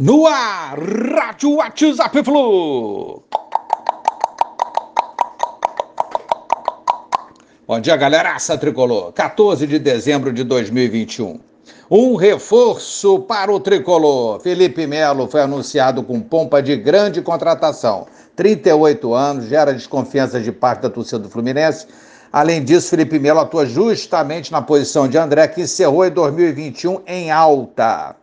No ar, Rádio WhatsApp Flu. Bom dia, galera. Aça Tricolor. 14 de dezembro de 2021. Um reforço para o Tricolor. Felipe Melo foi anunciado com pompa de grande contratação. 38 anos, gera desconfiança de parte da torcida do Fluminense. Além disso, Felipe Melo atua justamente na posição de André, que encerrou em 2021 em alta.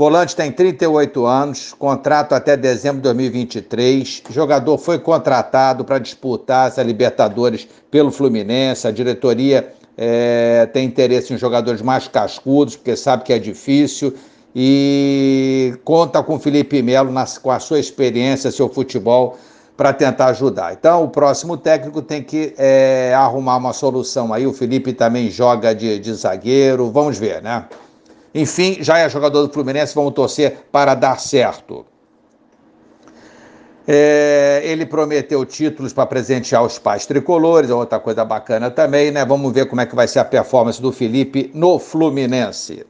Volante tem 38 anos, contrato até dezembro de 2023. O jogador foi contratado para disputar essa Libertadores pelo Fluminense. A diretoria é, tem interesse em jogadores mais cascudos, porque sabe que é difícil. E conta com Felipe Melo na, com a sua experiência, seu futebol, para tentar ajudar. Então, o próximo técnico tem que é, arrumar uma solução aí. O Felipe também joga de, de zagueiro. Vamos ver, né? Enfim, já é jogador do Fluminense, vamos torcer para dar certo. É, ele prometeu títulos para presentear os pais tricolores, é outra coisa bacana também, né? Vamos ver como é que vai ser a performance do Felipe no Fluminense.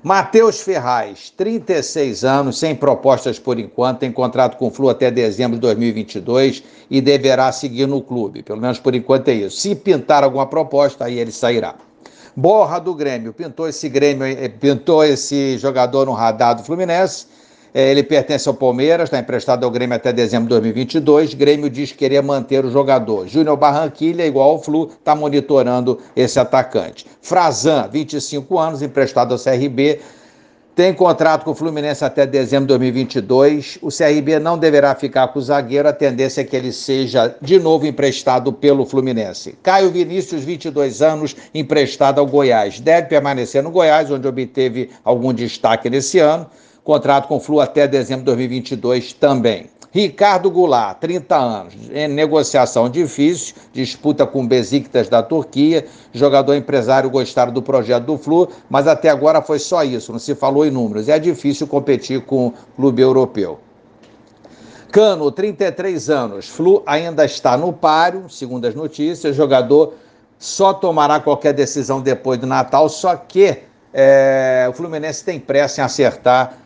Matheus Ferraz, 36 anos, sem propostas por enquanto, tem contrato com o Flu até dezembro de 2022 e deverá seguir no clube. Pelo menos por enquanto é isso. Se pintar alguma proposta, aí ele sairá. Borra do Grêmio, pintou esse Grêmio, eh, pintou esse jogador no radar do Fluminense. Eh, ele pertence ao Palmeiras, está emprestado ao Grêmio até dezembro de 2022. Grêmio diz querer manter o jogador. Júnior Barranquilha, igual ao Flu, está monitorando esse atacante. Frazan, 25 anos, emprestado ao CRB tem contrato com o Fluminense até dezembro de 2022. O CRB não deverá ficar com o zagueiro, a tendência é que ele seja de novo emprestado pelo Fluminense. Caio Vinícius, 22 anos, emprestado ao Goiás. Deve permanecer no Goiás, onde obteve algum destaque nesse ano. Contrato com o Flu até dezembro de 2022 também. Ricardo Goulart, 30 anos, em negociação difícil, disputa com Besiktas da Turquia. Jogador empresário gostaram do projeto do Flu, mas até agora foi só isso, não se falou em números. É difícil competir com o clube europeu. Cano, 33 anos, Flu ainda está no páreo, segundo as notícias. Jogador só tomará qualquer decisão depois do Natal, só que é, o Fluminense tem pressa em acertar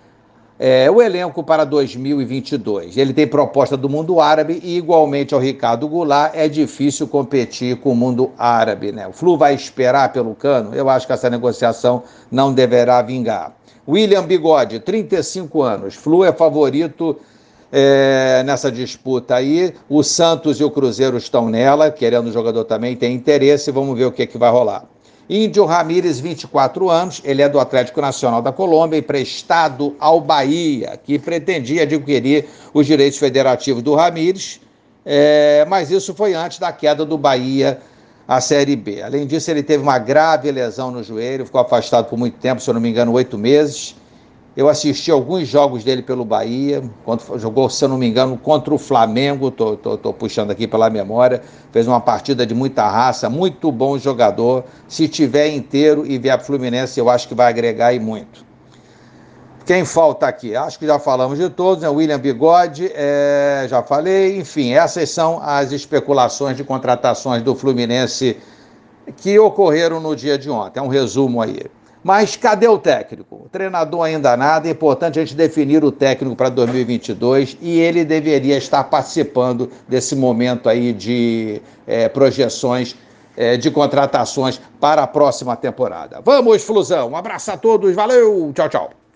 é, o elenco para 2022. Ele tem proposta do mundo árabe e, igualmente ao Ricardo Goulart, é difícil competir com o mundo árabe. Né? O Flu vai esperar pelo cano? Eu acho que essa negociação não deverá vingar. William Bigode, 35 anos. Flu é favorito é, nessa disputa aí. O Santos e o Cruzeiro estão nela, querendo o jogador também, tem interesse. Vamos ver o que, que vai rolar. Índio Ramírez, 24 anos, ele é do Atlético Nacional da Colômbia, emprestado ao Bahia, que pretendia adquirir os direitos federativos do Ramírez, é, mas isso foi antes da queda do Bahia à Série B. Além disso, ele teve uma grave lesão no joelho, ficou afastado por muito tempo, se eu não me engano, oito meses. Eu assisti alguns jogos dele pelo Bahia, quando jogou, se eu não me engano, contra o Flamengo, tô, tô, tô puxando aqui pela memória, fez uma partida de muita raça, muito bom jogador. Se tiver inteiro e vier para Fluminense, eu acho que vai agregar e muito. Quem falta aqui? Acho que já falamos de todos, né? William Bigode, é, já falei. Enfim, essas são as especulações de contratações do Fluminense que ocorreram no dia de ontem. É um resumo aí. Mas cadê o técnico? O treinador ainda nada, é importante a gente definir o técnico para 2022 e ele deveria estar participando desse momento aí de é, projeções é, de contratações para a próxima temporada. Vamos, Flusão! Um abraço a todos, valeu, tchau, tchau.